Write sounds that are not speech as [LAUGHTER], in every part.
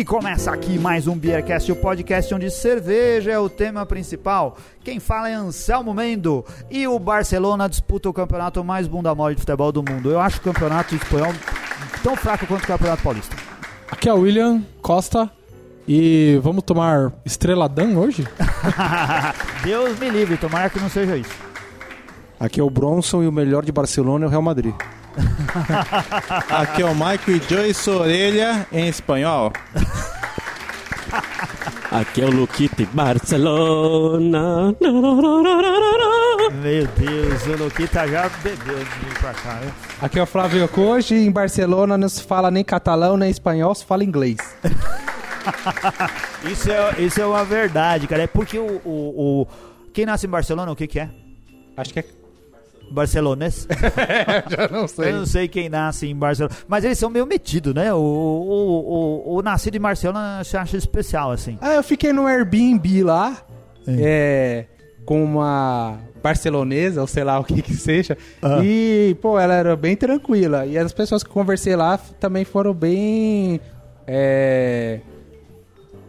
E começa aqui mais um Beercast, o podcast onde cerveja é o tema principal. Quem fala é Anselmo Mendo e o Barcelona disputa o campeonato mais bunda mole de futebol do mundo. Eu acho o campeonato espanhol tão fraco quanto o campeonato paulista. Aqui é o William Costa e vamos tomar estreladão hoje? [LAUGHS] Deus me livre, tomara que não seja isso. Aqui é o Bronson e o melhor de Barcelona é o Real Madrid. [LAUGHS] Aqui é o Michael Joyce Orelha em espanhol. Aqui é o Luquita Barcelona. Meu Deus, o Luquita já bebeu de vir pra cá. Viu? Aqui é o Flávio Coji em Barcelona não se fala nem catalão nem espanhol, se fala inglês. [LAUGHS] Isso é, isso é uma verdade, cara. É porque o, o, o- Quem nasce em Barcelona, o que, que é? Acho que é. Barcelones? Já [LAUGHS] não Eu não sei quem nasce em Barcelona. Mas eles são meio metidos, né? O, o, o, o nascido em Barcelona se acha especial, assim. Ah, eu fiquei no Airbnb lá, é, com uma barcelonesa, ou sei lá o que que seja, Ah. e, pô, ela era bem tranquila. E as pessoas que conversei lá também foram bem é,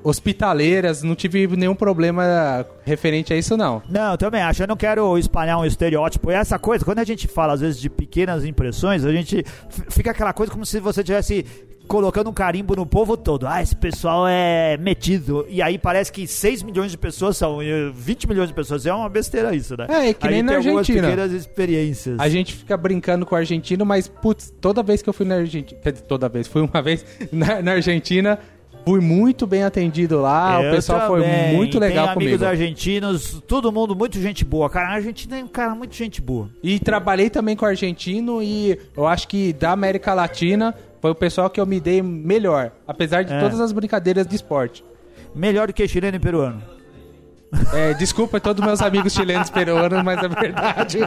hospitaleiras, não tive nenhum problema referente a isso, não. Não, também acho. Eu não quero espalhar um estereótipo. E essa coisa, quando a gente fala, às vezes, de pequenas impressões, a gente fica aquela coisa como se você tivesse colocando um carimbo no povo todo. Ah, esse pessoal é metido. E aí parece que 6 milhões de pessoas são, e 20 milhões de pessoas. É uma besteira isso, né? É, é que Aí nem na Argentina. pequenas experiências. A gente fica brincando com o argentino, mas, putz, toda vez que eu fui na Argentina, quer dizer, toda vez, fui uma vez na, na Argentina, fui muito bem atendido lá, Eu o pessoal foi também. muito legal Tem comigo. amigos argentinos, todo mundo muito gente boa. Cara, a Argentina é um cara muito gente boa. E trabalhei também com argentino e eu acho que da América Latina foi o pessoal que eu me dei melhor, apesar de É. todas as brincadeiras de esporte. Melhor do que chileno e peruano. É, desculpa a todos meus amigos chilenos peruanos, mas é verdade.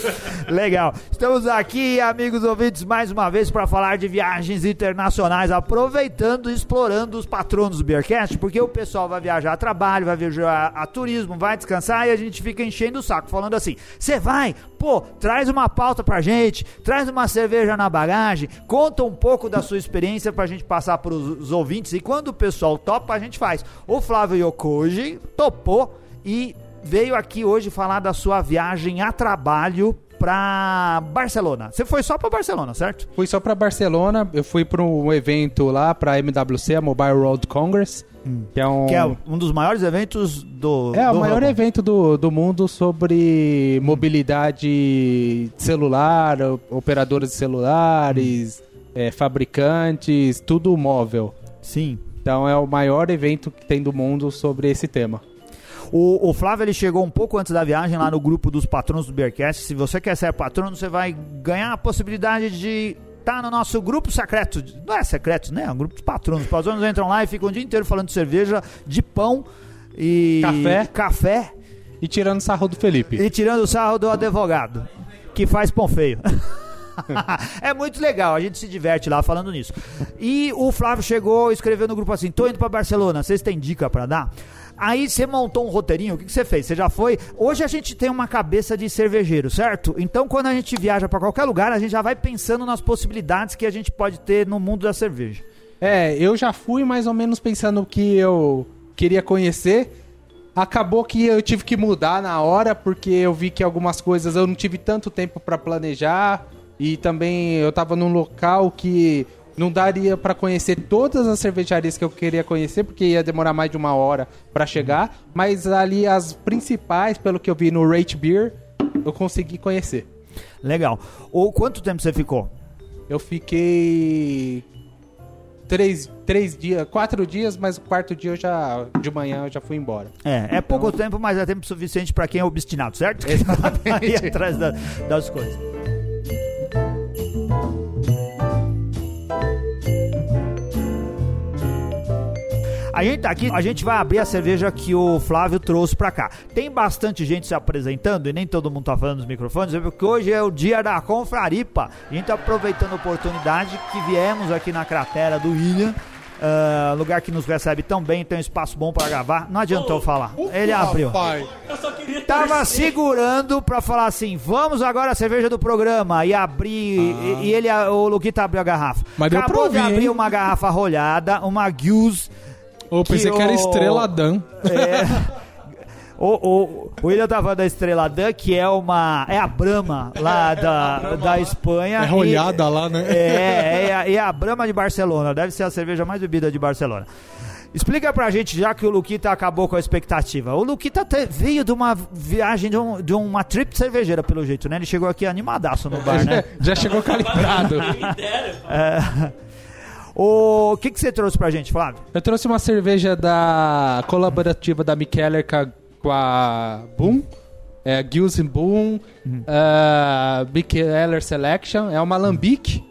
[LAUGHS] Legal. Estamos aqui, amigos ouvintes, mais uma vez para falar de viagens internacionais, aproveitando e explorando os patronos do Beercast, porque o pessoal vai viajar a trabalho, vai viajar a turismo, vai descansar e a gente fica enchendo o saco, falando assim: você vai, pô, traz uma pauta pra gente, traz uma cerveja na bagagem, conta um pouco da sua experiência pra gente passar pros ouvintes e quando o pessoal topa, a gente faz. O Flávio Yokoji topou e veio aqui hoje falar da sua viagem a trabalho pra Barcelona. Você foi só pra Barcelona, certo? Fui só pra Barcelona, eu fui pra um evento lá, pra MWC, a Mobile World Congress, que é um... Que é um dos maiores eventos do. É, do o maior evento do, do mundo sobre mobilidade celular, o- operadoras de celulares, é, fabricantes, tudo móvel. Sim. Então é o maior evento que tem do mundo sobre esse tema. O, o Flávio ele chegou um pouco antes da viagem lá no grupo dos patronos do Beercast. Se você quer ser patrono, você vai ganhar a possibilidade de estar no nosso grupo secreto. Não é secreto, né? É um grupo dos patronos. Os patronos entram lá e ficam o dia inteiro falando de cerveja, de pão e Café. café E tirando sarro do Felipe. e tirando o sarro do advogado, que faz pão feio. [LAUGHS] é muito legal, a gente se diverte lá falando nisso. E o Flávio chegou e escreveu no grupo assim: tô indo pra Barcelona, vocês têm dica pra dar? Aí você montou um roteirinho, o que, você fez? Você já foi? Hoje a gente tem uma cabeça de cervejeiro, certo? Então quando a gente viaja pra qualquer lugar, a gente já vai pensando nas possibilidades que a gente pode ter no mundo da cerveja. É, eu já fui mais ou menos pensando que eu queria conhecer. Acabou que eu tive que mudar na hora, porque eu vi que algumas coisas eu não tive tanto tempo pra planejar. E também eu tava num local que não daria pra conhecer todas as cervejarias que eu queria conhecer, porque ia demorar mais de uma hora pra chegar. Mas ali as principais, pelo que eu vi no Rate Beer, eu consegui conhecer. Legal. Ou quanto tempo você ficou? Eu fiquei três, três dias, quatro dias, mas o quarto dia eu já de manhã eu já fui embora. É, é pouco tempo, mas é tempo suficiente pra quem é obstinado, certo? [LAUGHS] Exatamente. ir atrás da- das coisas. A gente tá aqui, a gente vai abrir a cerveja que o Flávio trouxe pra cá. Tem bastante gente se apresentando e nem todo mundo tá falando nos microfones, é porque hoje é o dia da confraripa. A gente tá aproveitando a oportunidade que viemos aqui na cratera do William ah, lugar que nos recebe tão bem, tem um espaço bom pra gravar. Não adiantou falar. Ele abriu. Pai. Tava segurando pra falar assim, vamos agora a cerveja do programa e abrir, e, e ele, o Luquita abriu a garrafa. Mas deu pra Acabou de ouvir, abrir hein? uma garrafa rolhada, uma Guiz, Eu pensei Que que era o- Estrela Dan. é... O, o, o William tava falando da Estrela Dan, que é uma. É a Brahma lá da, da Espanha. É rolhada E- lá, né? É, é, a- é a Brahma de Barcelona. Deve ser a cerveja mais bebida de Barcelona. Explica pra gente, já que o Luquita acabou com a expectativa. O Luquita te- veio de uma viagem, de, um- de uma trip cervejeira, pelo jeito, né? Ele chegou aqui animadaço no bar, né? [LAUGHS] Já chegou calibrado. [LAUGHS] É. O que, que você trouxe pra gente, Flávio? Eu trouxe uma cerveja da colaborativa da Mikkeller com a, Boom. É Gills Boom. Uh, Mikkeller Selection. É uma Lambic.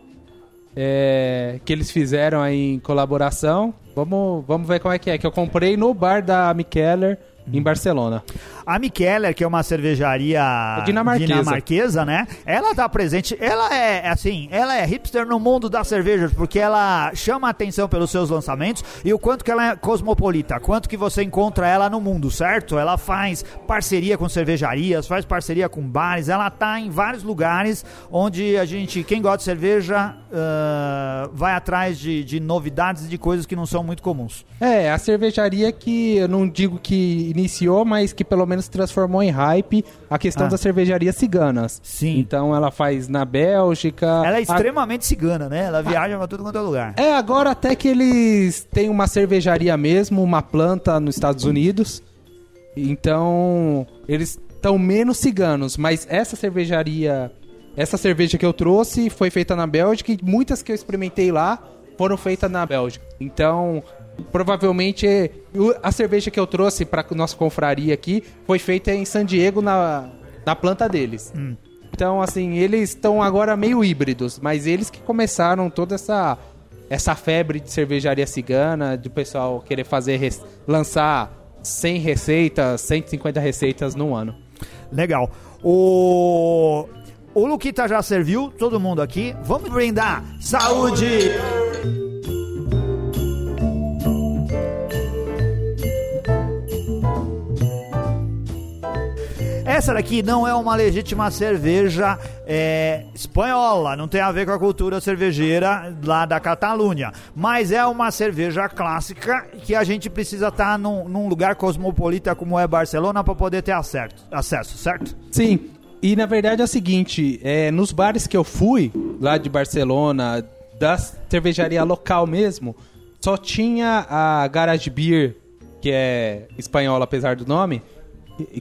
é, que eles fizeram aí em colaboração. Vamos, vamos ver como é que é. Que eu comprei no bar da Mikkeller em Barcelona. A Mikkeller, que é uma cervejaria Dinamarquesa. dinamarquesa, né? Ela tá presente, ela é assim, ela é hipster no mundo das cervejas, porque ela chama a atenção pelos seus lançamentos e o quanto que ela é cosmopolita, quanto que você encontra ela no mundo, certo? Ela faz parceria com cervejarias, faz parceria com bares, ela tá em vários lugares onde a gente, quem gosta de cerveja, ah, vai atrás de, de novidades e de coisas que não são muito comuns. É, a cervejaria que eu não digo que iniciou, mas que pelo menos transformou em hype a questão Ah. das cervejarias ciganas. Sim. Então ela faz na Bélgica. Ela é a- extremamente cigana, né? Ela viaja pra tudo quanto é lugar. É, agora até que eles têm uma cervejaria mesmo, uma planta nos Estados Unidos. Então, eles estão menos ciganos, mas essa cervejaria, essa cerveja que eu trouxe foi feita na Bélgica e muitas que eu experimentei lá foram feitas na Bélgica. Então, provavelmente o- a cerveja que eu trouxe para nossa confraria aqui foi feita em San Diego na, na planta deles. Então, assim, eles estão agora meio híbridos, mas eles que começaram toda essa essa febre de cervejaria cigana, do pessoal querer fazer lançar 100 receitas, 150 receitas no ano. Legal. O. O Luquita já serviu, todo mundo aqui. Vamos brindar. Saúde! Essa daqui não é uma legítima cerveja é, espanhola, não tem a ver com a cultura cervejeira lá da Catalunha, mas é uma cerveja clássica que a gente precisa estar num, num lugar cosmopolita como é Barcelona para poder ter acerto- acesso, certo? Sim, e na verdade é o seguinte, é, nos bares que eu fui, lá de Barcelona, da cervejaria local mesmo, só tinha a Garage Beer, que é espanhola apesar do nome,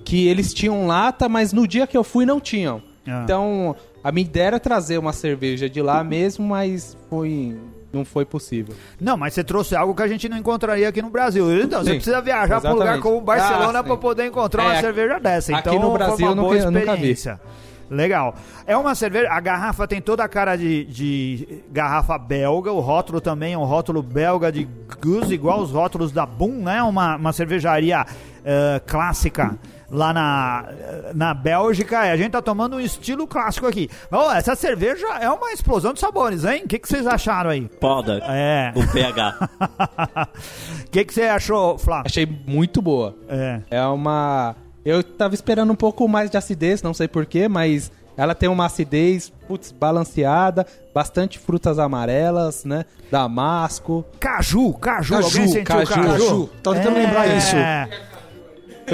que eles tinham lata, mas no dia que eu fui não tinham. Ah. Então, a minha ideia era trazer uma cerveja de lá mesmo, mas foi não foi possível. Não, mas você trouxe algo que a gente não encontraria aqui no Brasil. Então, você Sim, precisa viajar para um lugar como Barcelona Ah, para poder encontrar uma É, cerveja dessa. aqui Então, no Brasil foi uma eu boa nunca- eu nunca vi. Legal. É uma cerveja, a garrafa tem toda a cara de, de garrafa belga, o rótulo também é um rótulo belga de Goose, igual os rótulos da Boom, né? Uma, uma cervejaria eh, clássica lá na, na Bélgica. E a gente tá tomando um estilo clássico aqui. Ó, essa cerveja é uma explosão de sabores, hein? O que, que vocês acharam aí? Poda. É. O PH. O que, que você achou, Flávio? Achei muito boa. É. É uma. Eu tava esperando um pouco mais de acidez, não sei porquê, mas ela tem uma acidez, putz, balanceada, bastante frutas amarelas, né? Damasco. Caju, caju, Caju, alguém sentiu caju, caju? caju. Tava tentando lembrar isso.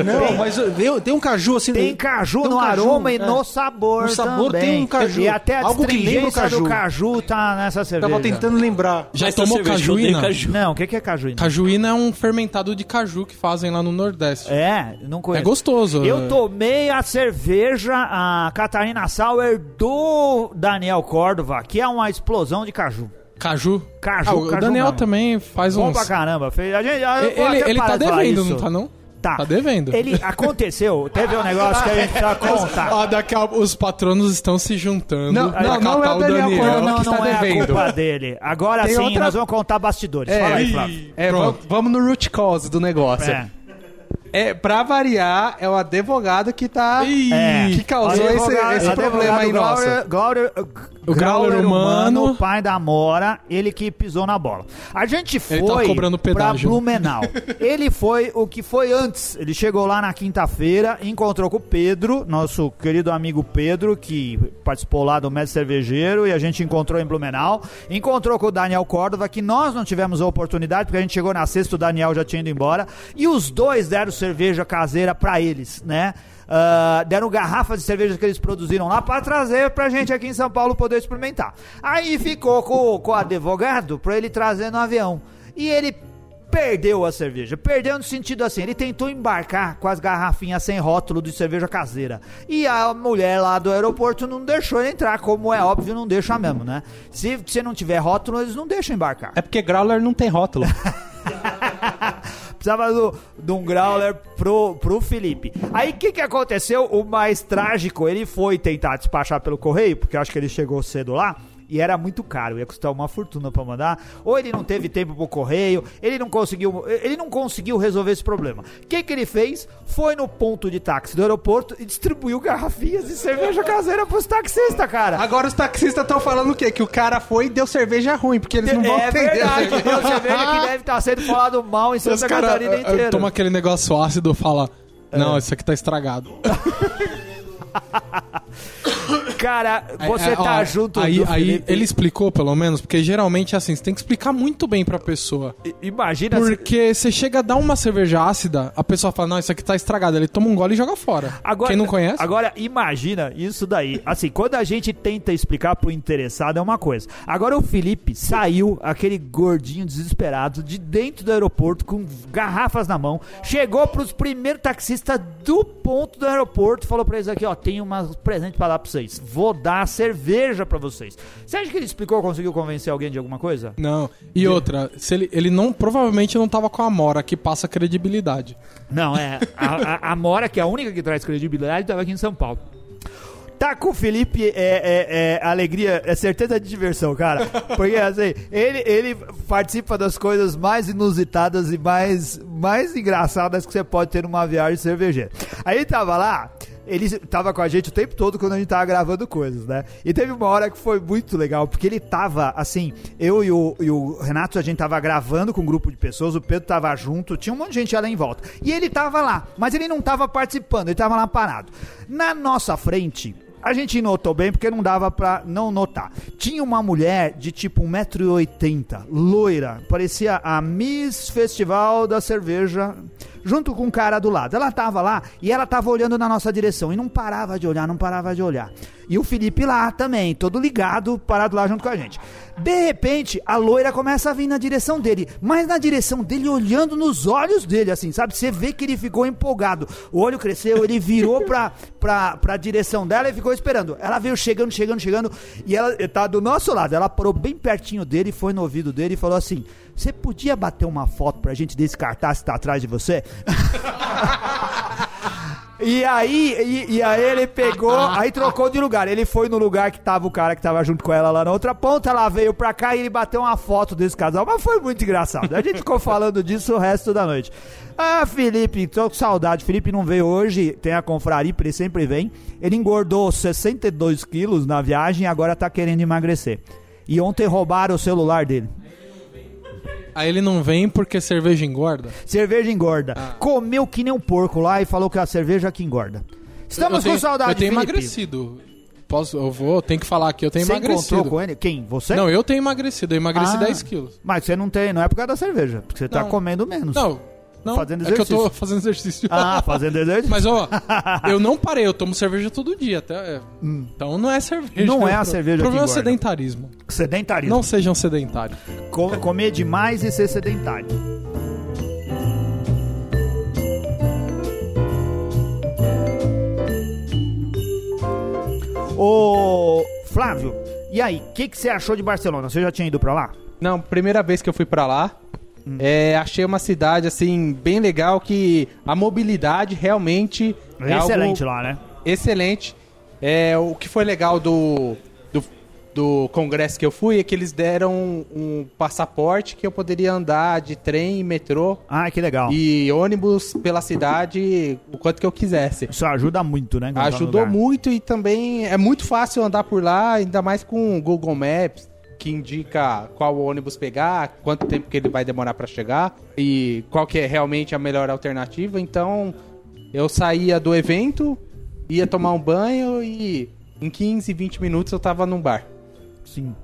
Não, mas veio- tem um caju assim. Tem caju tem um no caju, aroma e é. no sabor No sabor também. tem um caju. E até a Algo que lembra o astringência do caju. caju tá nessa cerveja. Tava tentando lembrar. Já Essa tomou eu cajuína? caju. Não, o que, que é cajuína? Cajuína é um fermentado de caju que fazem lá no Nordeste. É, não É conheço. gostoso. Eu é- tomei a cerveja, a Catarina Sauer do Daniel Córdova, que é uma explosão de caju. Caju. Caju, Ah, o caju Daniel mesmo. também faz Bom uns... pra caramba. Fez- A gente, eu vou Ele, ele tá devendo, não tá não? Tá. Tá devendo. Ele aconteceu, teve um negócio que a gente precisa contar. Ah, daqui a, os patronos estão se juntando. Não, pra não, não catar é o Daniel Daniel. Não, que está não é devendo. a culpa dele. Agora Tem sim, outra- nós vamos contar bastidores. É, Fala aí, Flávio. É, Pronto. vamos, vamos no root cause do negócio. É. É, pra variar, é o advogado que tá. É. Que causou esse, Advogado- esse problema aí, advogado nossa. Grauler, Grauler, O Grauler humano. pai da Mora, ele que pisou na bola. A gente foi tá pra pedágio. Blumenau. [LAUGHS] ele foi o que foi antes. Ele chegou lá na quinta-feira, encontrou com o Pedro, nosso querido amigo Pedro, que participou lá do Mestre Cervejeiro, e a gente encontrou em Blumenau. Encontrou com o Daniel Córdova, que nós não tivemos a oportunidade, porque a gente chegou na sexta, o Daniel já tinha ido embora. E os dois deram cerveja caseira pra eles, né? Ah, deram garrafas de cerveja que eles produziram lá pra trazer pra gente aqui em São Paulo poder experimentar. Aí ficou com, com o advogado pra ele trazer no avião. E ele perdeu a cerveja. Perdeu no sentido assim, ele tentou embarcar com as garrafinhas sem rótulo de cerveja caseira. E a mulher lá do aeroporto não deixou ele entrar, como é óbvio, não deixa mesmo, né? Se você não tiver rótulo, eles não deixam embarcar. É porque Growler não tem rótulo. [LAUGHS] Precisava do- de um growler pro, pro Felipe. Aí o que, que aconteceu? O mais trágico, ele foi tentar despachar pelo correio, porque eu acho que ele chegou cedo lá. E era muito caro, ia custar uma fortuna pra mandar. Ou ele não teve tempo pro correio, ele não conseguiu, ele não conseguiu resolver esse problema. O que, que ele fez? Foi no ponto de táxi do aeroporto e distribuiu garrafinhas de cerveja caseira pros taxistas, cara. Agora os taxistas estão falando o quê? Que o cara foi e deu cerveja ruim, porque eles não vão é entender. verdade, [LAUGHS] deu cerveja que deve estar sendo falado mal em Os Santa caras Catarina inteira. toma aquele negócio ácido e fala: Não, isso aqui tá estragado. [LAUGHS] Cara, você É, tá ó, junto Aí, do aí Felipe. ele explicou, pelo menos, porque geralmente assim, você tem que explicar muito bem pra pessoa. I- Imagina se- Porque você chega a dar uma cerveja ácida, a pessoa fala, não, isso aqui tá estragado. Ele toma um gole e joga fora. Agora, Quem não conhece? Agora, imagina isso daí. Assim, quando a gente tenta explicar pro interessado é uma coisa. Agora o Felipe saiu, aquele gordinho desesperado, de dentro do aeroporto, com garrafas na mão, chegou pros primeiros taxistas do ponto do aeroporto falou pra eles aqui, ó, tem um presente pra dar pra vocês. Vou dar cerveja pra vocês. Você acha que ele explicou, conseguiu convencer alguém de alguma coisa? Não. E outra, se ele, ele não provavelmente não tava com a Mora que passa credibilidade. Não, é. A, a, a Mora, que é a única que traz credibilidade, estava aqui em São Paulo. Tá com o Felipe é, é, é alegria, é certeza de diversão, cara. Porque assim, ele, ele participa das coisas mais inusitadas e mais, mais engraçadas que você pode ter numa viagem cervejeira. Aí tava lá, ele tava com a gente o tempo todo quando a gente tava gravando coisas, né? E teve uma hora que foi muito legal, porque ele tava, assim, eu e o, e o Renato, a gente tava gravando com um grupo de pessoas, o Pedro tava junto, tinha um monte de gente lá em volta. E ele tava lá, mas ele não tava participando, ele tava lá parado. Na nossa frente, a gente notou bem porque não dava pra não notar. Tinha uma mulher de tipo 1,80m, loira, parecia a Miss Festival da Cerveja, junto com um cara do lado. Ela tava lá e ela tava olhando na nossa direção e não parava de olhar, não parava de olhar. E o Felipe lá também, todo ligado, parado lá junto com a gente. De repente, a loira começa a vir na direção dele, mas na direção dele, olhando nos olhos dele, assim, sabe? Você vê que ele ficou empolgado. O olho cresceu, ele virou pra, pra, pra direção dela e ficou esperando. Ela veio chegando, chegando, chegando, e ela tá do nosso lado. Ela parou bem pertinho dele, foi no ouvido dele e falou assim: Você podia bater uma foto pra gente desse cartaz que tá atrás de você? [LAUGHS] E aí, e, e aí ele pegou, aí trocou de lugar. Ele foi no lugar que tava o cara que tava junto com ela lá na outra ponta, ela veio pra cá e ele bateu uma foto desse casal. Mas foi muito engraçado. A gente ficou falando disso o resto da noite. Ah, Felipe, tô com saudade. Felipe não veio hoje, tem a confraria, ele sempre vem. Ele engordou 62 quilos na viagem e agora tá querendo emagrecer. E ontem roubaram o celular dele. Aí ele não vem porque cerveja engorda. Cerveja engorda. Comeu que nem um porco lá e falou que a cerveja que engorda. Estamos eu tenho, com saudade, Eu tenho Felipe. emagrecido. Posso, eu vou, tenho que falar aqui, eu tenho Você emagrecido. encontrou com ele? Quem? Você? Não, eu tenho emagrecido, eu emagreci Ah. 10 quilos. Mas você não tem, não é por causa da cerveja, porque você tá Não. comendo menos. Não, não, Fazendo é que eu tô exercício. fazendo exercício. Ah, fazendo exercício? Mas ó, [LAUGHS] eu não parei, eu tomo cerveja todo dia. Até, é. Então não é cerveja. Hum. Não é a O cerveja O problema que é sedentarismo. Sedentarismo. Não sejam sedentários. Co- comer demais e ser sedentário. Ô, Flávio, e aí, o que, que você achou de Barcelona? Você já tinha ido pra lá? Não, primeira vez que eu fui pra lá. É, achei uma cidade assim bem legal que a mobilidade realmente é Excelente lá, né? excelente. É, o que foi legal do, do do congresso que eu fui é que eles deram um passaporte que eu poderia andar de trem e metrô Ah, que legal. e ônibus pela cidade o quanto que eu quisesse. Isso ajuda muito, né? Ajudou muito e também é muito fácil andar por lá, ainda mais com o Google Maps, que indica qual ônibus pegar, quanto tempo que ele vai demorar para chegar e qual que é realmente a melhor alternativa. Então, eu saía do evento, ia tomar um banho e em 15, 20 minutos eu tava num bar. Sim.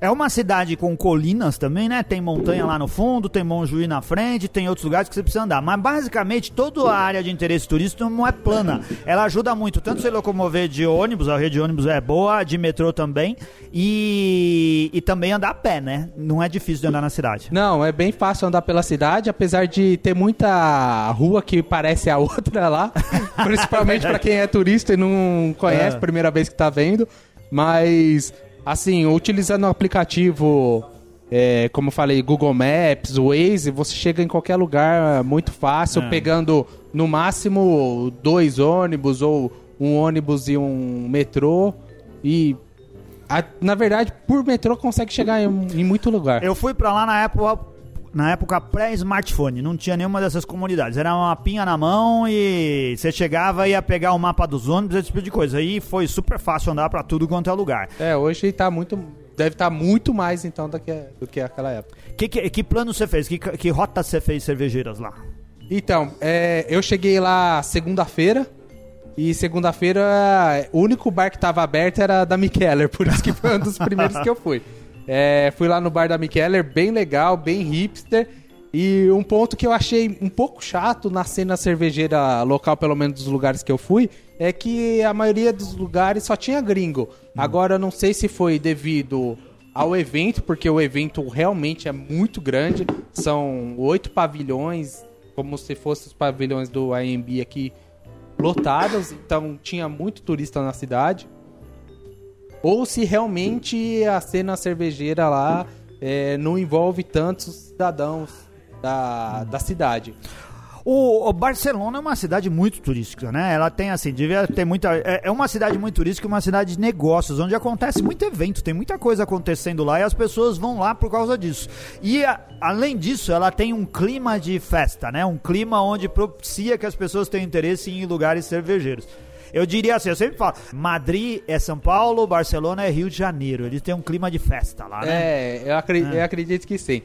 É uma cidade com colinas também, né? Tem montanha lá no fundo, tem Montjuí na frente, tem outros lugares que você precisa andar. Mas basicamente toda a área de interesse turístico não é plana. Ela ajuda muito, tanto se locomover de ônibus, a rede de ônibus é boa, de metrô também, e, e também andar a pé, né? Não é difícil de andar na cidade. Não, é bem fácil andar pela cidade, apesar de ter muita rua que parece a [LAUGHS] outra lá, principalmente para quem é turista e não conhece, É. primeira vez que tá vendo. Mas, assim, utilizando o aplicativo, é, como eu falei, Google Maps, Waze, você chega em qualquer lugar muito fácil, É. pegando no máximo dois ônibus ou um ônibus e um metrô. E, a- na verdade, por metrô consegue chegar em, em muito lugar. Eu fui pra lá na época, na época pré-smartphone, não tinha nenhuma dessas comunidades. Era uma pinha na mão e você chegava e ia pegar o mapa dos ônibus, esse tipo de coisa. Aí foi super fácil andar pra tudo quanto é lugar. É, hoje tá muito. Deve estar muito mais então do que, do que aquela época. Que, que, que plano você fez? Que, que rota você fez cervejeiras lá? Então, é, eu cheguei lá segunda-feira. E segunda-feira, o único bar que tava aberto era da Mikeller, por isso que foi um dos primeiros que eu fui. [LAUGHS] É, fui lá no bar da Mikeller, bem legal, bem hipster. E um ponto que eu achei um pouco chato na cena cervejeira local, pelo menos dos lugares que eu fui, é que a maioria dos lugares só tinha gringo. Agora, eu não sei se foi devido ao evento, porque o evento realmente é muito grande. São oito pavilhões, como se fossem os pavilhões do AMB aqui, lotados. Então, tinha muito turista na cidade. Ou se realmente a cena cervejeira lá é, não envolve tantos cidadãos da, da cidade. O, o Barcelona é uma cidade muito turística, né? Ela tem assim, devia ter muita. É, é uma cidade muito turística, uma cidade de negócios, onde acontece muito evento, tem muita coisa acontecendo lá e as pessoas vão lá por causa disso. E a- além disso, ela tem um clima de festa, né? Um clima onde propicia que as pessoas tenham interesse em lugares cervejeiros. Eu diria assim, eu sempre falo, Madrid é São Paulo, Barcelona é Rio de Janeiro. Eles têm um clima de festa lá, né? É, eu, acre- eu acredito que sim.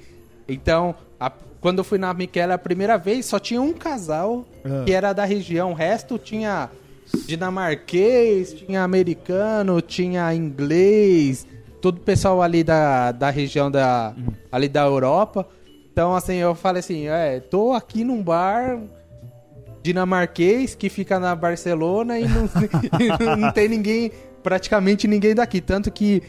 Então, a- quando eu fui na Michela a primeira vez, só tinha um casal que era da região. O resto tinha dinamarquês, tinha americano, tinha inglês, todo o pessoal ali da, da região da, ali da Europa. Então, assim, eu falei assim, é, tô aqui num bar dinamarquês que fica na Barcelona e não, [LAUGHS] e não tem ninguém, praticamente ninguém daqui. Tanto que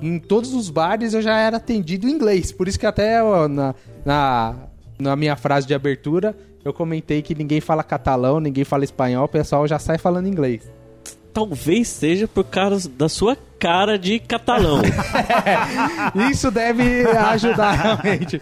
em todos os bares eu já era atendido em inglês. Por isso que até ó, na, na, na minha frase de abertura eu comentei que ninguém fala catalão, ninguém fala espanhol, o pessoal já sai falando inglês. Talvez seja por causa da sua cara de catalão. [LAUGHS] Isso deve ajudar [LAUGHS] realmente.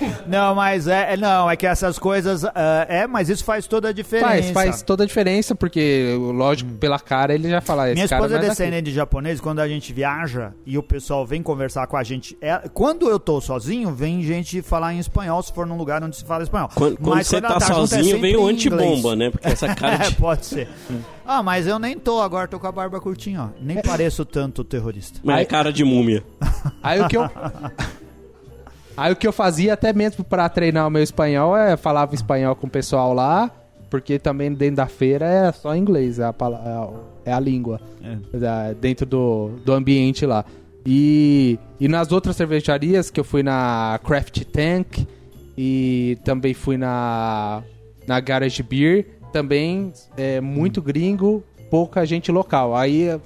[LAUGHS] Não, mas é, é- não, é que essas coisas ah, é, mas isso faz toda a diferença. Faz, faz toda a diferença, porque, lógico, pela cara ele já fala. Minha cara esposa é é daqui. descendente de japonês, quando a gente viaja e o pessoal vem conversar com a gente, é- quando eu tô sozinho, vem gente falar em espanhol, se for num lugar onde se fala espanhol. Quando, quando Mas você ela tá, junto, é sozinho, sempre vem o antibomba, né? Porque essa cara [LAUGHS] É, de... pode ser. Ah, mas eu nem tô agora, tô com a barba curtinha, ó. Nem pareço tanto terrorista. Mas é cara de múmia. Aí o que eu. [LAUGHS] Aí o que eu fazia, até mesmo pra treinar o meu espanhol, é falava espanhol com o pessoal lá, porque também dentro da feira é só inglês, é a, é a- é a língua da- dentro do, do ambiente lá. E, e nas outras cervejarias, que eu fui na Craft Tank e também fui na, na Garage Beer, também é muito gringo, pouca gente local. Aí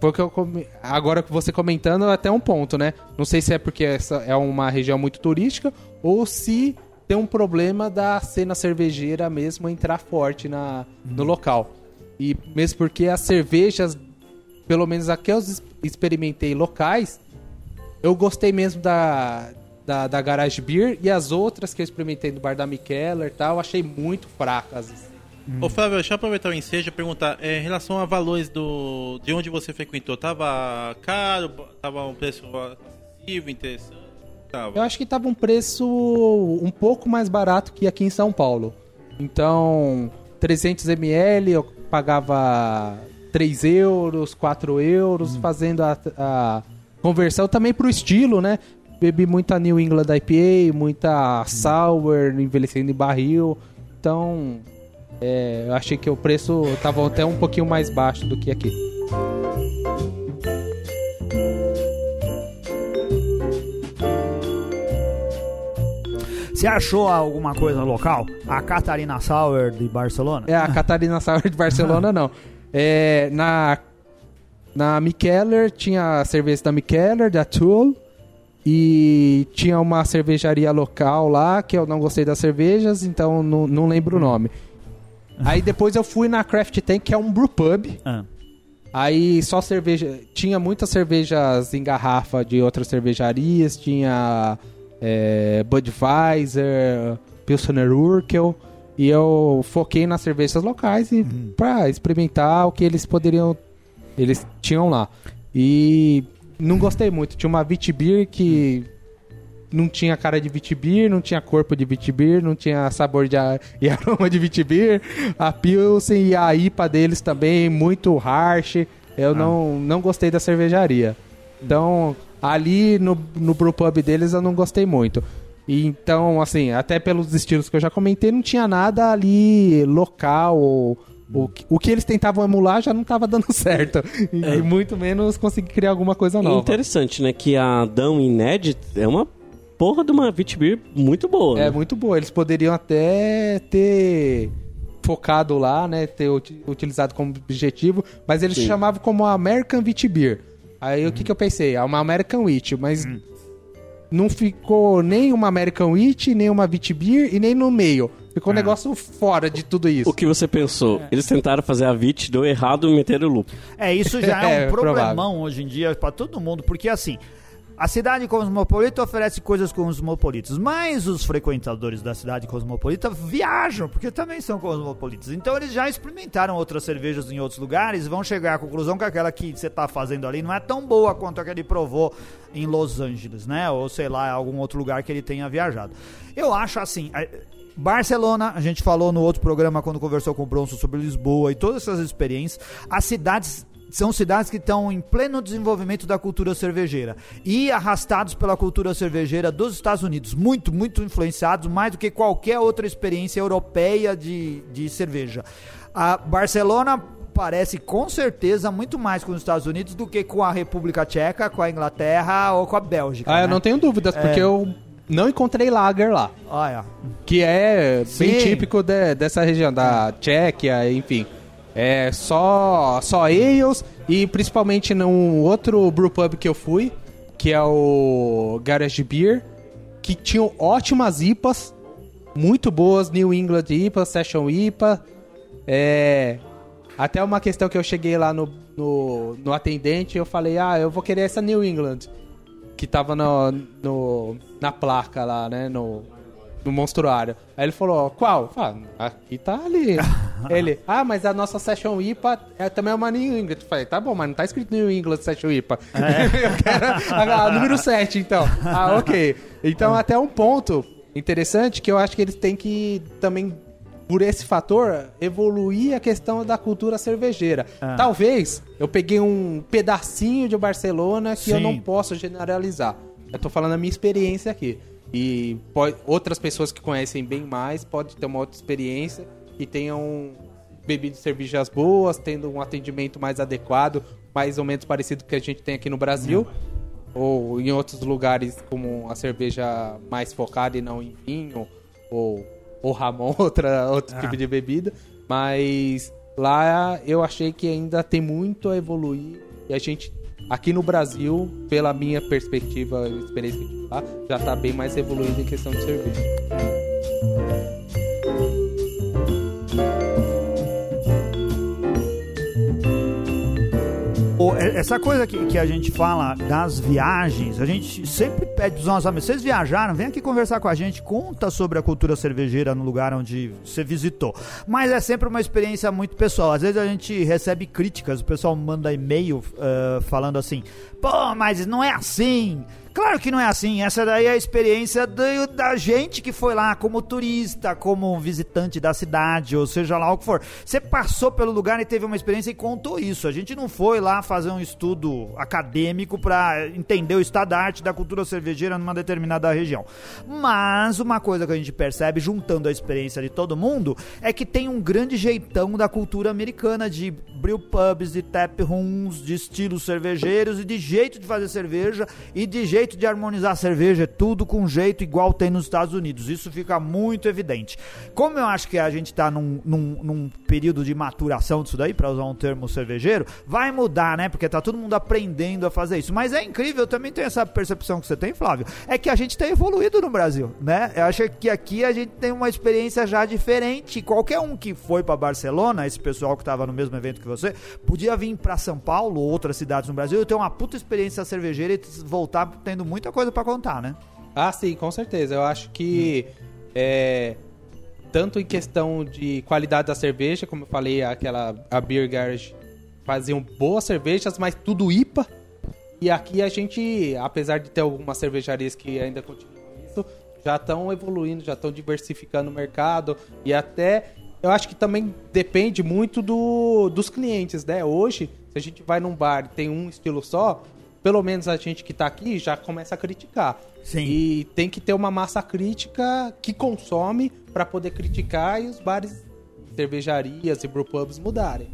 foi o que eu come- agora que você comentando é até um ponto, né? Não sei se é porque essa é uma região muito turística ou se tem um problema da cena cervejeira mesmo entrar forte na, no local. E mesmo porque as cervejas, pelo menos aqui eu experimentei locais, eu gostei mesmo da, da, da Garage Beer e as outras que eu experimentei no bar da Mikeller e tal, achei muito fracas. Ô Flávio, deixa eu aproveitar o ensejo e perguntar, é, em relação a valores do de onde você frequentou, tava caro, tava um preço acessível, interessante? Tava. Eu acho que tava um preço um pouco mais barato que aqui em São Paulo. Então, 300ml eu pagava 3 euros, 4 euros, fazendo a, a conversão também pro estilo, né? Bebi muita New England IPA, muita Sour, envelhecendo em barril. Então, é, eu achei que o preço tava até um pouquinho mais baixo do que aqui. Você achou alguma coisa local? A Catarina Sauer de Barcelona? É, a [LAUGHS] Catarina Sour de Barcelona não. É, na na Mikkeller tinha a cerveja da Mikkeller, da Tool. E tinha uma cervejaria local lá, que eu não gostei das cervejas, então não, não lembro o nome. Aí depois eu fui na Craft Tank, que é um brewpub. Ah. Aí só cerveja. Tinha muitas cervejas em garrafa de outras cervejarias. Tinha é, Budweiser, Pilsner Urkel. E eu foquei nas cervejas locais e pra experimentar o que eles poderiam. Eles tinham lá. E não gostei muito. Tinha uma Vitibir que não tinha cara de Vitibir, não tinha corpo de Vitibir, não tinha sabor de [LAUGHS] e aroma de Vitibir. A Pilsen e a IPA deles também, muito harsh. Eu não, não gostei da cervejaria. Então, ali no, no brewpub deles eu não gostei muito. E então, assim, até pelos estilos que eu já comentei, não tinha nada ali local ou... O que, o que eles tentavam emular já não estava dando [LAUGHS] certo. E, e muito menos conseguir criar alguma coisa nova. Interessante, né? Que a Down Inédit é uma porra de uma Vitibir muito boa. É né? muito boa. Eles poderiam até ter focado lá, né? Ter uti- utilizado como objetivo, mas eles Sim. chamavam como American Wheat Beer. Aí o que, que eu pensei? É uma American Wheat, mas não ficou nem uma American Wheat, nem uma Wheat Beer e nem no meio. Ficou um negócio fora de tudo isso. O que você pensou? Eles tentaram fazer a Vit, deu errado e meteram o lupo. É, isso já é, [LAUGHS] É, um problemão provável. hoje em dia pra todo mundo, porque assim, a cidade cosmopolita oferece coisas cosmopolitas, mas os frequentadores da cidade cosmopolita viajam, porque também são cosmopolitas. Então eles já experimentaram outras cervejas em outros lugares e vão chegar à conclusão que aquela que você tá fazendo ali não é tão boa quanto a que ele provou em Los Angeles, né? Ou sei lá, algum outro lugar que ele tenha viajado. Eu acho assim. Barcelona, a gente falou no outro programa quando conversou com o Bronson sobre Lisboa e todas essas experiências. As cidades são cidades que estão em pleno desenvolvimento da cultura cervejeira e arrastados pela cultura cervejeira dos Estados Unidos, muito, muito influenciados, mais do que qualquer outra experiência europeia de, de cerveja. A Barcelona parece com certeza muito mais com os Estados Unidos do que com a República Tcheca, com a Inglaterra ou com a Bélgica. Ah, eu né? não tenho dúvidas, porque eu não encontrei lager lá. Olha, Que é bem Sim. típico de- dessa região, da Tchequia, enfim. É só, só ales e principalmente num outro brewpub que eu fui, que é o Garage Beer, que tinham ótimas IPAs, muito boas, New England IPA, Session IPA. É, até uma questão que eu cheguei lá no, no, no atendente, eu falei, ah, eu vou querer essa New England que tava no, no- na placa lá, né? No, no monstruário. Aí ele falou, qual? Eu ah, aqui tá ali. [LAUGHS] ele, ah, mas a nossa Session IPA é também uma New England. Eu falei, tá bom, mas não tá escrito New England Session IPA. [LAUGHS] Eu quero a, a número 7, então. Ah, ok. Então, até um ponto interessante que eu acho que eles têm que também por esse fator, evoluir a questão da cultura cervejeira. Ah. Talvez eu peguei um pedacinho de Barcelona que eu Sim. não posso generalizar. Eu tô falando a minha experiência aqui. E pode- outras pessoas que conhecem bem mais podem ter uma outra experiência e tenham bebido cervejas boas, tendo um atendimento mais adequado, mais ou menos parecido com o que a gente tem aqui no Brasil. Ou em outros lugares como a cerveja mais focada e não em vinho, ou, ou Ramon, [LAUGHS] outra, outro tipo de bebida. Mas lá eu achei que ainda tem muito a evoluir e a gente, aqui no Brasil, pela minha perspectiva e experiência que lá, já tá bem mais evoluído em questão de cerveja. É- essa coisa que, que a gente fala das viagens, a gente sempre pede pros nossos amigos, vocês viajaram, vem aqui conversar com a gente, conta sobre a cultura cervejeira no lugar onde você visitou. Mas é sempre uma experiência muito pessoal. Às vezes a gente recebe críticas, o pessoal manda e-mail eh, falando assim, pô, mas não é assim. Claro que não é assim. Essa daí é a experiência do- da gente que foi lá como turista, como visitante da cidade, ou seja lá o que for. Você passou pelo lugar e teve uma experiência e contou isso. A gente não foi lá fazer um estudo acadêmico para entender o estado da arte da cultura cervejeira numa determinada região. Mas uma coisa que a gente percebe, juntando a experiência de todo mundo, é que tem um grande jeitão da cultura americana de brew pubs, de tap rooms, de estilos cervejeiros e de jeito de fazer cerveja e de jeito de harmonizar cerveja, é tudo com jeito igual tem nos Estados Unidos. Isso fica muito evidente. Como eu acho que a gente tá num, num, num período de maturação disso daí, para usar um termo cervejeiro, vai mudar, né? Porque tá todo mundo aprendendo a fazer isso. Mas é incrível, eu também tenho essa percepção que você tem, Flávio, é que a gente tem evoluído no Brasil, né? Eu acho que aqui a gente tem uma experiência já diferente. Qualquer um que foi para Barcelona, esse pessoal que tava no mesmo evento que você, podia vir para São Paulo ou outras cidades no Brasil e ter uma puta experiência cervejeira e voltar tendo muita coisa para contar, né? Ah, sim, com certeza. Eu acho que é, tanto em questão de qualidade da cerveja, como eu falei, aquela a Beer Garage faziam boas cervejas, mas tudo IPA. E aqui a gente, apesar de ter algumas cervejarias que ainda continuam isso, já estão evoluindo, já estão diversificando o mercado e até eu acho que também depende muito do, dos clientes, né? Hoje, se a gente vai num bar e tem um estilo só, pelo menos a gente que tá aqui já começa a criticar. Sim. E tem que ter uma massa crítica que consome para poder criticar e os bares, cervejarias e brewpubs mudarem.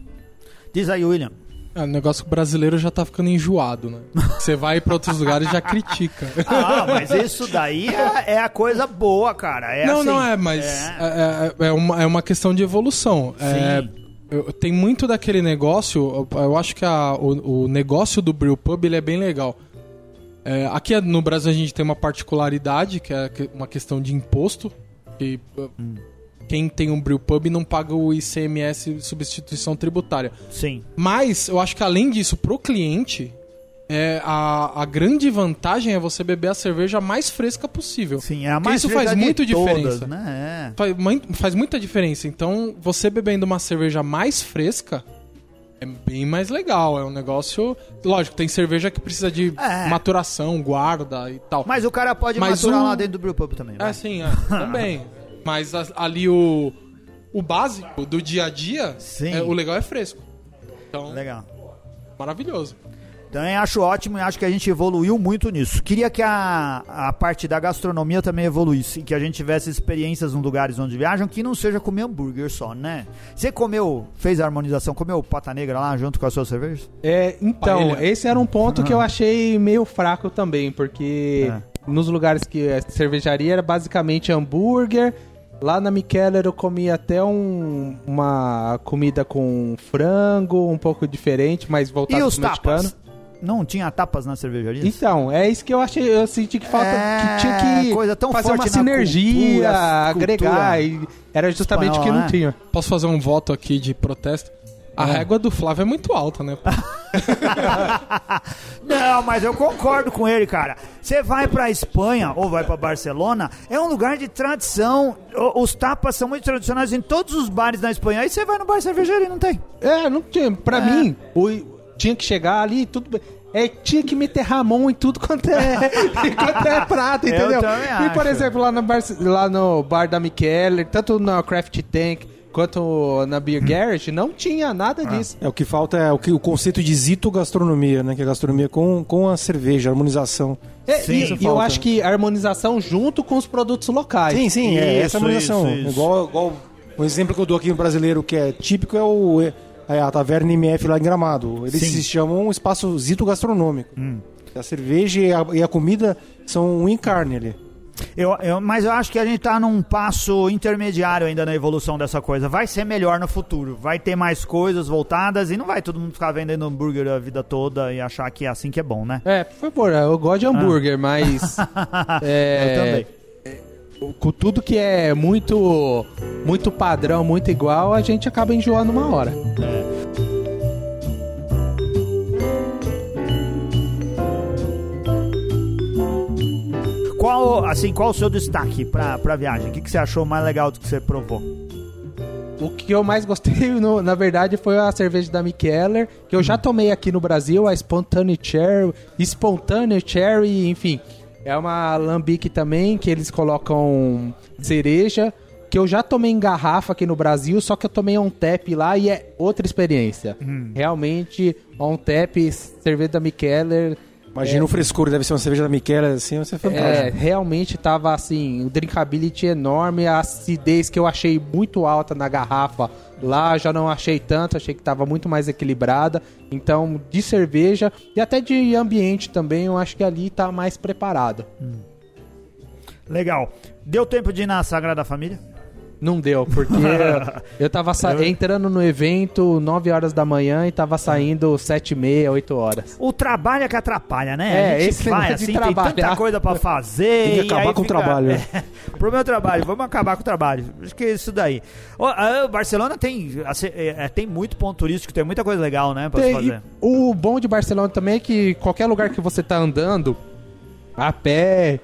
Diz aí, William. É, o negócio brasileiro já tá ficando enjoado, né? [LAUGHS] Você vai pra outros lugares e já critica. Ah, mas isso daí é, é a coisa boa, cara. É não, assim, não é, mas é. é, é- é uma, é uma questão de evolução. É, Sim. Eu- tem muito daquele negócio, eu, acho que a- o, o negócio do Brew Pub ele é bem legal. É, aqui no Brasil a gente tem uma particularidade, que é uma questão de imposto. Que, uh, Quem tem um Brew Pub não paga o ICMS substituição tributária. Sim. Mas eu acho que além disso, pro cliente, é, a, a grande vantagem é você beber a cerveja mais fresca possível. Sim, é a mais isso faz muito todas, diferença. né? É. Faz, faz muita diferença. Então, você bebendo uma cerveja mais fresca é bem mais legal. É um negócio. Lógico, tem cerveja que precisa de É. maturação, guarda e tal. Mas o cara pode Mas maturar lá dentro do brewpub também. vai. É sim, é, também. [LAUGHS] Mas ali o, o básico do dia a dia, Sim. é, o legal é fresco. Então, Legal. maravilhoso. Também acho ótimo e acho que a gente evoluiu muito nisso. Queria que a, a parte da gastronomia também evoluísse, que a gente tivesse experiências em lugares onde viajam que não seja comer hambúrguer só, né? Você comeu, fez a harmonização, comeu pata negra lá junto com as suas cervejas? É, então, Paella. esse era um ponto que eu achei meio fraco também, porque É. nos lugares que a cervejaria era basicamente hambúrguer. Lá na Mikeller eu comi até um- uma comida com frango, um pouco diferente, mas voltado E os pro mexicano. tapas? Não tinha tapas na cervejaria? Então, é isso que eu achei, eu senti que falta, É, que tinha que coisa tão fazer forte uma sinergia, cultura- agregar, cultura e era justamente o que não né? tinha. Posso fazer um voto aqui de protesto? A régua do Flávio é muito alta, né? [LAUGHS] Não, mas eu concordo com ele, cara. Você vai pra Espanha ou vai pra Barcelona, é um lugar de tradição. Os tapas são muito tradicionais em todos os bares na Espanha. Aí você vai no bar cervejeiro e não tem. É, não tinha. Pra É. mim, o, tinha que chegar ali, tudo bem. É, tinha que meter Ramon em tudo quanto é, [LAUGHS] quanto é prato, Eu entendeu? E, por exemplo, lá no, bar, lá no bar da Mikeller, tanto na Craft Tank quanto na Beer Garage, não tinha nada disso. É, o que falta é o, que, o conceito de zitogastronomia, né? Que é a gastronomia com, com a cerveja, a harmonização. É, Sim, e e eu acho que a harmonização junto com os produtos locais. Sim, sim, é Isso, essa harmonização. isso, isso. Igual, igual um exemplo que eu dou aqui no brasileiro que é típico é o é a taverna MF lá em Gramado. Eles Sim. se chamam um espaço zito gastronômico. A cerveja e a, e a comida são um em carne ali. Eu, eu- mas eu acho que a gente tá num passo intermediário ainda na evolução dessa coisa. Vai ser melhor no futuro. Vai ter mais coisas voltadas e não vai todo mundo ficar vendendo hambúrguer a vida toda e achar que é assim que é bom, né? É, por favor, eu gosto de hambúrguer, mas. [LAUGHS] é, Eu também com tudo que é muito, muito padrão, muito igual, a gente acaba enjoando uma hora. Qual, assim, qual o seu destaque para a viagem? O que, que você achou mais legal do que você provou? O que eu mais gostei, [LAUGHS] no, na verdade, foi a cerveja da Mikeller, que eu já tomei aqui no Brasil, a Spontaneous Cherry, Spontaneous Cherry, enfim, é uma lambique também, que eles colocam cereja, que eu já tomei em garrafa aqui no Brasil, só que eu tomei on tap lá e é outra experiência. Realmente, on tap, cerveja da Mikkeller, Imagina o frescor, deve ser uma cerveja da Michele, assim, vai ser é, fantástico. realmente tava assim, o drinkability enorme, a acidez que eu achei muito alta na garrafa. Lá já não achei tanto, achei que tava muito mais equilibrada. Então, de cerveja e até de ambiente também, eu acho que ali tá mais preparada. Legal. Deu tempo de ir na Sagrada Família? Não deu, porque [LAUGHS] eu tava sa- entrando no evento 9 horas da manhã e tava saindo 7 e meia, 8 horas. O trabalho é que atrapalha, né? É, a gente esse vai assim, tem tanta coisa pra fazer. Tem que e acabar aí com o trabalho. [LAUGHS] É, pro meu trabalho, vamos acabar com o trabalho. Acho que é isso daí. Ó, a Barcelona tem, assim, é, tem muito ponto turístico, tem muita coisa legal, né, pra Tem- fazer. e o bom de Barcelona também é que qualquer lugar que você tá andando, a pé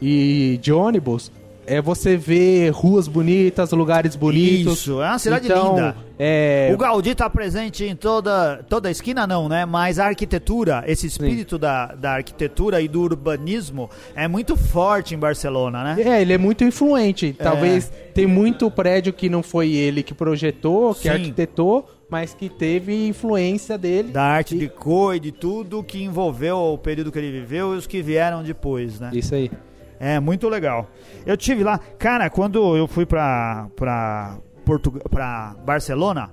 e de ônibus, é você vê ruas bonitas, lugares bonitos. Isso, é uma cidade Então, linda. É, O Gaudí tá presente em toda, toda a esquina, não, né? Mas a arquitetura, esse espírito da, da arquitetura e do urbanismo é muito forte em Barcelona, né? é, ele é muito influente. Talvez tem muito prédio que não foi ele que projetou, que Sim. arquitetou, mas que teve influência dele. Da arte de cor e de tudo que envolveu o período que ele viveu e os que vieram depois, né? Isso aí. É, muito legal. Eu tive lá, cara, quando eu fui pra, pra, Portug... pra Barcelona,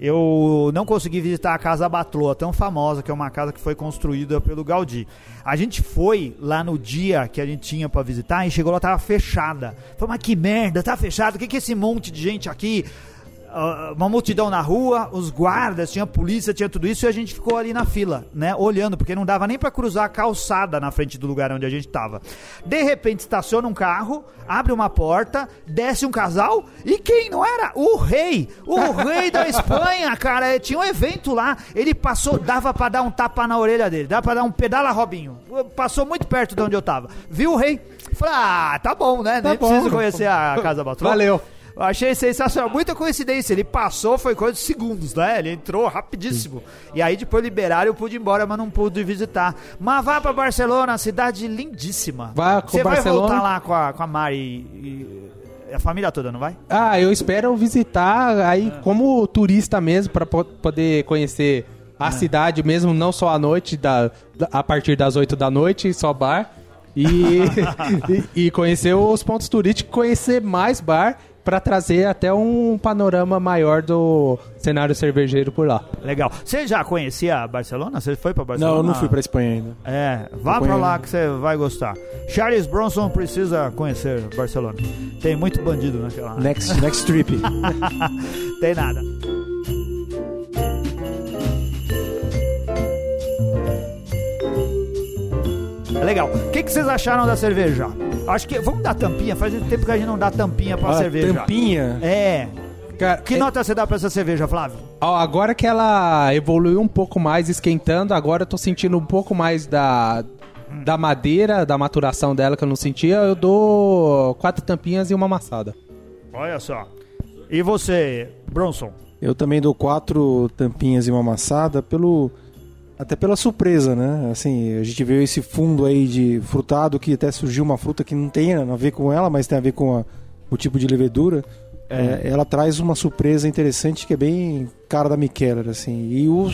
eu não consegui visitar a Casa Batloa, tão famosa, que é uma casa que foi construída pelo Gaudí. A gente foi lá no dia que a gente tinha pra visitar e chegou lá, tava fechada. Falei, mas que merda, tá fechado, o que que é esse monte de gente aqui? Uma multidão na rua, os guardas, tinha polícia, tinha tudo isso e a gente ficou ali na fila, né, olhando, porque não dava nem pra cruzar a calçada na frente do lugar onde a gente tava. De repente estaciona um carro, abre uma porta, desce um casal e quem não era? O rei, o rei da [LAUGHS] Espanha, cara, eh, tinha um evento lá, ele passou, dava pra dar um tapa na orelha dele, dava pra dar um pedala Robinho, passou muito perto de onde eu tava. Viu o rei? Falei, ah, tá bom, né, Tá nem bom. preciso conhecer a [LAUGHS] Casa Batrô. Valeu. Eu achei sensacional, muita coincidência. Ele passou, foi coisa de segundos, né? Ele entrou rapidíssimo. E aí depois liberaram, eu pude ir embora, mas não pude visitar. Mas vá pra Barcelona, cidade lindíssima. Vá com Você vai Barcelona. voltar lá com a, com a Mari e, e a família toda, não vai? Ah, eu espero visitar aí como turista mesmo para poder conhecer a cidade mesmo, não só à noite, da, da- a partir das 8 da noite, só bar. E, [LAUGHS] [LAUGHS] e, e conhecer os pontos turísticos, conhecer mais bar para trazer até um panorama maior do cenário cervejeiro por lá. Legal. Você já conhecia Barcelona? Você foi pra Barcelona? Não, eu não fui pra Espanha ainda. É, vá conheço. lá que você vai gostar. Charles Bronson precisa conhecer Barcelona. Tem muito bandido naquela. Next, next trip. [LAUGHS] Tem nada. Legal. O que, que vocês acharam da cerveja? Acho que. Vamos dar tampinha? Faz tempo que a gente não dá tampinha pra Ah, cerveja. tampinha. É. Cara, Que é- nota você dá pra essa cerveja, Flávio? Ó, agora que ela evoluiu um pouco mais, esquentando, agora eu tô sentindo um pouco mais da, da madeira, da maturação dela que eu não sentia. Eu dou quatro tampinhas e uma amassada. Olha só. E você, Bronson? Eu também dou quatro tampinhas e uma amassada pelo até pela surpresa, né? Assim, a gente vê esse fundo aí de frutado que até surgiu uma fruta que não tem a ver com ela, mas tem a ver com a- o tipo de levedura. É, ela traz uma surpresa interessante que é bem cara da Mikkeller, assim. E o,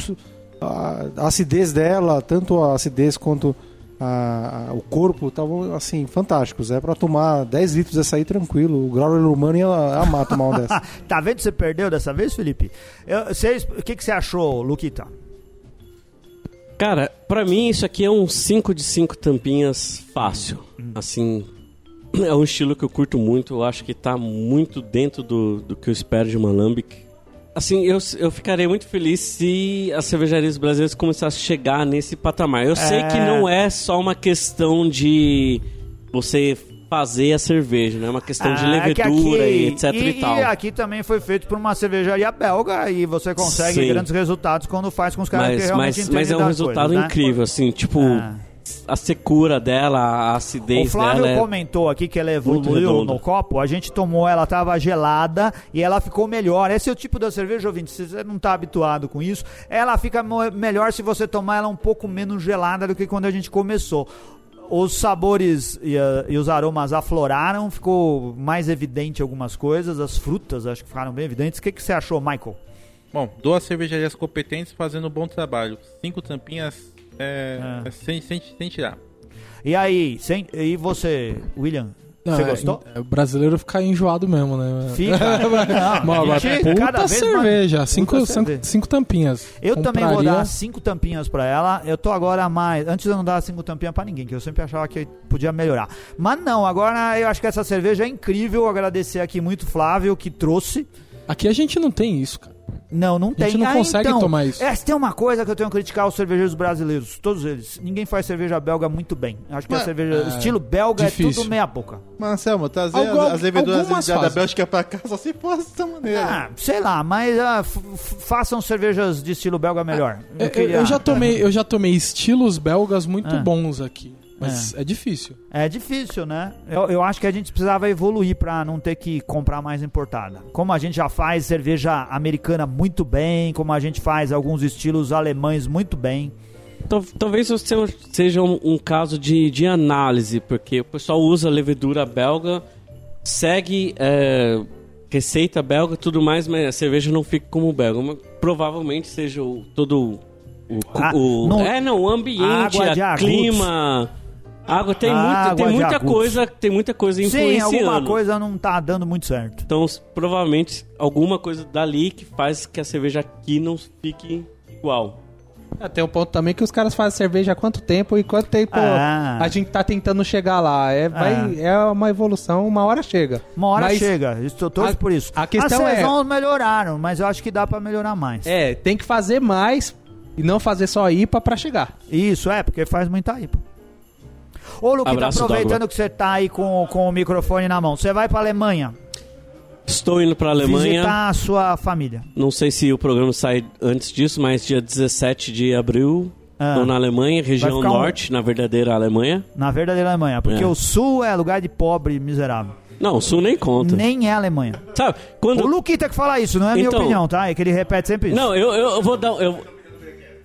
a, a acidez dela, tanto a acidez quanto a- o corpo, estavam assim, fantásticos. É pra tomar 10 litros dessa aí tranquilo. O Grauer humano ia amar tomar uma [LAUGHS] dessa. tá vendo que você perdeu dessa vez, Felipe? Eu- vocês- O que, que você achou, Luquita? Cara, pra mim isso aqui é um 5 de 5 tampinhas fácil. Assim, [CLEARS THROAT] é um estilo que eu curto muito. Eu acho que tá muito dentro do, do que eu espero de uma Lambic. Assim, eu, eu ficaria muito feliz se as cervejarias brasileiras começassem a chegar nesse patamar. Eu sei É. que não é só uma questão de você fazer a cerveja, né? É uma questão de Ah, é que levedura e etc e, e, tal. e aqui também foi feito por uma cervejaria belga e você consegue Sim. grandes resultados quando faz com os caras que Mas, realmente mas, mas é um resultado coisas, né? incrível, assim, tipo, Ah. a secura dela, a O acidez Flávio dela. é- comentou aqui que ela evoluiu no copo. A gente tomou, ela tava gelada e ela ficou melhor. Esse é o tipo da cerveja, ouvinte. Se você não tá habituado com isso, ela fica melhor se você tomar ela um pouco menos gelada do que quando a gente começou. Os sabores e, a- e os aromas afloraram, ficou mais evidente algumas coisas. As frutas acho que ficaram bem evidentes. O que, que você achou, Michael? Bom, duas cervejarias competentes fazendo um bom trabalho. Cinco tampinhas é, É. é sem, sem, sem tirar. E aí, sem, e você, William? Não, você é- gostou? é, o brasileiro fica enjoado mesmo, né? Fica. [LAUGHS] Não, Mano, mas puta vez mais- cerveja, puta cinco, cinco, cerveja. cinco tampinhas. Eu também vou Compraria- dar cinco tampinhas pra ela. Eu tô agora mais. Antes eu não dava cinco tampinhas pra ninguém, que eu sempre achava que podia melhorar. Mas não, agora eu acho que essa cerveja é incrível. Agradecer aqui muito o Flávio que trouxe. Aqui a gente não tem isso, cara. Não, não A tem. gente não Ah, consegue então, tomar isso. É, se tem uma coisa que eu tenho que criticar os cervejeiros brasileiros, todos eles. Ninguém faz cerveja belga muito bem. Acho que a Mas- cerveja é, estilo belga é difícil. tudo meia boca. Mas, Anselmo, trazer Algu- as, as leveduras algumas da, da. Bélgica pra cá só se fosse dessa maneira. Ah, sei lá, mas ah, façam cervejas de estilo belga melhor. É, Eu, queria- eu já tomei, [LAUGHS] eu já tomei estilos belgas muito Ah. bons aqui. Mas é, difícil. É difícil, né? Eu, eu acho que a gente precisava evoluir pra não ter que comprar mais importada. Como a gente já faz cerveja americana muito bem, como a gente faz alguns estilos alemães muito bem. Tal- Talvez seja um, um caso de, de análise, porque o pessoal usa levedura belga, segue é, receita belga e tudo mais, mas a cerveja não fica como belga. Mas provavelmente seja o, todo o, Ah, o- não- é não o ambiente, a agudos. clima, água tem muita, Água tem muita coisa, tem muita coisa Sim, influenciando. alguma coisa não tá dando muito certo. Então, provavelmente alguma coisa dali que faz que a cerveja aqui não fique igual. É, tem um ponto também que os caras fazem cerveja há quanto tempo e quanto tempo Ah. a gente tá tentando chegar lá. É, vai, é uma evolução, uma hora chega. Uma hora Mas- chega, estou torço a- por isso. a questão As é- melhoraram, mas eu acho que dá pra melhorar mais. É, tem que fazer mais e não fazer só IPA pra chegar. Isso, é, porque faz muita IPA. Ô, Luquita, Abraço, aproveitando Dogma. que você tá aí com, com o microfone na mão, você vai pra Alemanha, Estou indo para a Alemanha. visitar a sua família. Não sei se o programa sai antes disso, mas dia 17 de abril Ah. estou na Alemanha, região ficar um- norte, na verdadeira Alemanha. Na verdadeira Alemanha, porque É. o sul é lugar de pobre miserável. Não, o sul nem conta. Nem é Alemanha. Sabe, O quando... Luquita que fala isso, não é a minha Então- opinião, tá? É que ele repete sempre isso. Não, eu, eu, eu vou dar... Eu...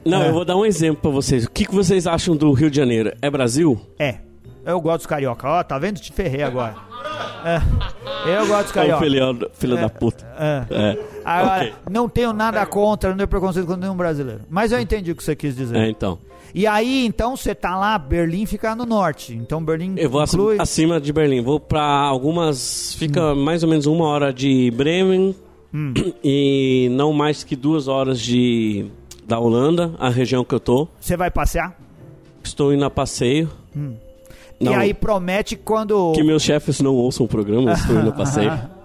Não, É. eu vou dar um exemplo pra vocês. O que, que vocês acham do Rio de Janeiro? É Brasil? É. Eu gosto dos carioca. Ó, tá vendo? Te ferrei agora. É. Eu gosto dos É carioca. filho, filho É. da puta. É. É. Agora, Ok. não tenho nada contra, não tenho preconceito contra nenhum brasileiro. Mas eu entendi o que você quis dizer. É, então. E aí, então, você tá lá, Berlim fica no norte. Então, Berlim Eu vou inclui... acima de Berlim. Vou pra algumas. Fica mais ou menos uma hora de Bremen Hum. [CLEARS THROAT] e não mais que duas horas de da Holanda, a região que eu tô. Você vai passear? Estou indo a passeio. Não, E aí promete quando... que meus chefes não ouçam o programa, estou indo a passeio. [LAUGHS]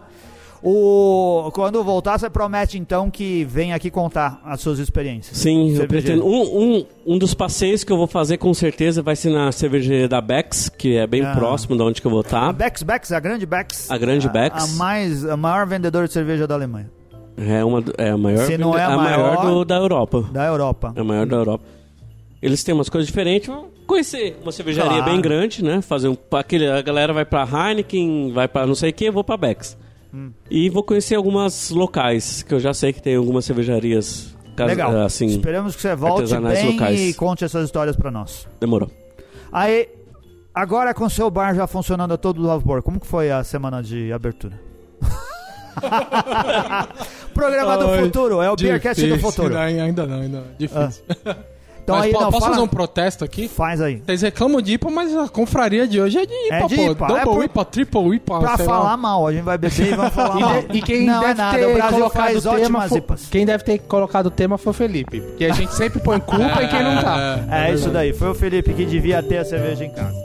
O... Quando voltar, você promete, então, que vem aqui contar as suas experiências. Sim, eu pretendo. Um, um, um dos passeios que eu vou fazer com certeza vai ser na cervejaria da Bex, que é bem Ah. próximo da onde que eu vou A estar. Bex Bex, a grande Bex. A grande A, Bex. mais, a maior vendedora de cerveja da Alemanha. É, uma, é a maior, Se não é a a maior, maior- do- da Europa. Da Europa. É a maior da Europa. Eles têm umas coisas diferentes. Vou conhecer uma cervejaria Claro. bem grande, né? Fazer um, aquele, a galera vai pra Heineken, vai pra não sei o que, eu vou pra Bex. Hum. E vou conhecer algumas locais, que eu já sei que tem algumas cervejarias Legal. assim. Esperamos que você volte bem locais. e conte essas histórias pra nós. Demorou. Aí, agora com o seu bar já funcionando a todo vapor, como que foi a semana de abertura? [LAUGHS] Programa do futuro, é o Beercast do Difícil, futuro. Ainda, não, ainda não. Difícil. [LAUGHS] Então Mas aí, po- não, posso fala- fazer um protesto aqui? Faz aí. Vocês reclamam de IPA, mas a confraria de hoje é de IPA, É de pô. IPA, Double é por- IPA, triple IPA, Pra falar lá. mal, a gente vai beber e vamos [LAUGHS] falar E, mal. de- e quem não deve é nada, ter o Brasil faz o tema ótimas foi, IPAs. quem deve ter colocado o tema foi o Felipe, porque a gente sempre põe culpa em quem não tá. É isso daí, foi o Felipe que devia ter a cerveja em casa.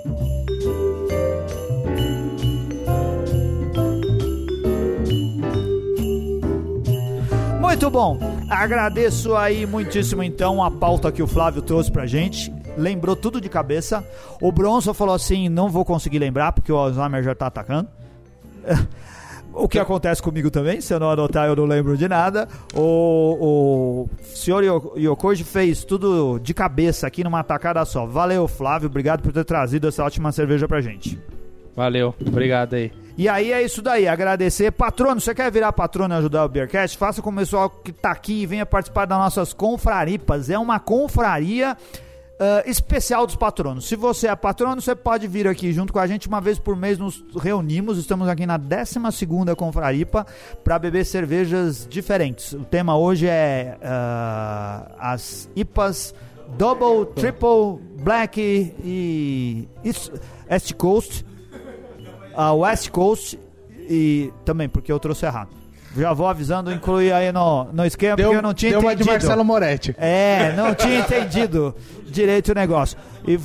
Muito bom, agradeço aí muitíssimo então a pauta que o Flávio trouxe pra gente. Lembrou tudo de cabeça. O Bronson falou assim: não vou conseguir lembrar porque o Alzheimer já tá atacando. [LAUGHS] O que acontece comigo também, se eu não anotar eu não lembro de nada. O, o senhor Yo- Yokoji fez tudo de cabeça aqui numa tacada só. Valeu, Flávio, obrigado por ter trazido essa ótima cerveja pra gente. Valeu, obrigado aí. E aí é isso daí, agradecer. Patrono, você quer virar patrono e ajudar o Beercast? Faça como o pessoal que tá aqui e venha participar das nossas confraripas. É uma confraria ah, especial dos patronos. Se você é patrono, você pode vir aqui junto com a gente. Uma vez por mês nos reunimos. Estamos aqui na 12 confraripa para beber cervejas diferentes. O tema hoje é ah, as IPAs Double, Triple, Black e East Coast a West Coast e também porque eu trouxe errado. Já vou avisando, incluir aí no, no esquema, porque eu não tinha deu uma entendido. de Marcelo Moretti. É, não tinha [LAUGHS] entendido direito o negócio. E,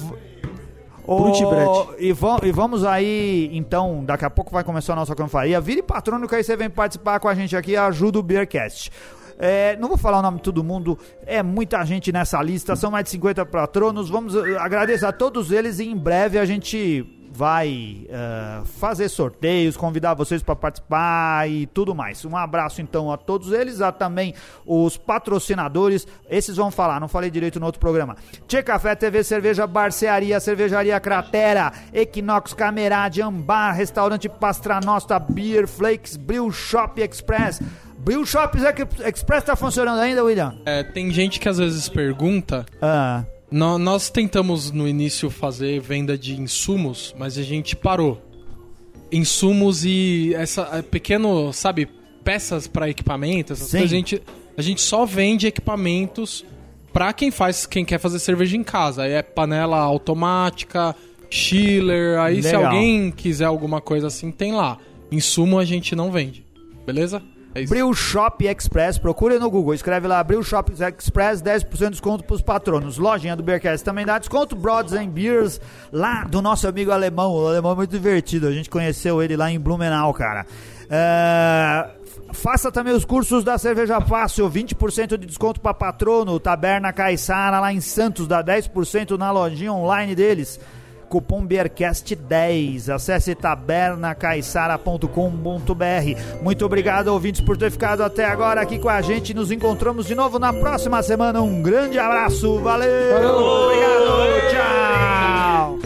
o- e, va- e vamos aí, então, daqui a pouco vai começar a nossa confraria. Vire patrono que aí você vem participar com a gente aqui e ajuda o Beercast. É, não vou falar o nome de todo mundo, é muita gente nessa lista, são mais de 50 patronos. Vamos eh, agradecer a todos eles e em breve a gente vai eh, fazer sorteios, convidar vocês para participar e tudo mais. Um abraço então a todos eles, a também os patrocinadores. Esses vão falar, não falei direito no outro programa. Tchê Café, TV Cerveja, Barcearia, Cervejaria Cratera, Equinox Camerade, Ambar, Restaurante Pastranosta, Beer Flakes, Brew Shop Express. Brew Shop Express tá funcionando ainda, William? É, tem gente que às vezes pergunta. Ah, nó- nós tentamos no início fazer venda de insumos, mas a gente parou. Insumos e essa é, pequeno, sabe, peças para equipamento, essas Sim. coisas, a gente, a gente só vende equipamentos para quem faz, quem quer fazer cerveja em casa. Aí é panela automática, chiller, aí se Legal. alguém quiser alguma coisa assim, tem lá. Insumo a gente não vende. Beleza? É isso. Brew Shop Express, procure no Google, escreve lá Brew Shop Express, 10% de desconto pros patronos. Lojinha do Beercast também dá desconto, Broads and Beers, lá do nosso amigo alemão. O alemão é muito divertido, a gente conheceu ele lá em Blumenau, cara. É, Faça também os cursos da Cerveja Fácil, 20% de desconto para patrono, Taberna Caiçara lá em Santos, dá 10% na lojinha online deles. Cupom Beercast10. Acesse tabernacaiçara.com.br. Muito obrigado, ouvintes, por ter ficado até agora aqui com a gente. Nos encontramos de novo na próxima semana. Um grande abraço. Valeu! Obrigado! Tchau!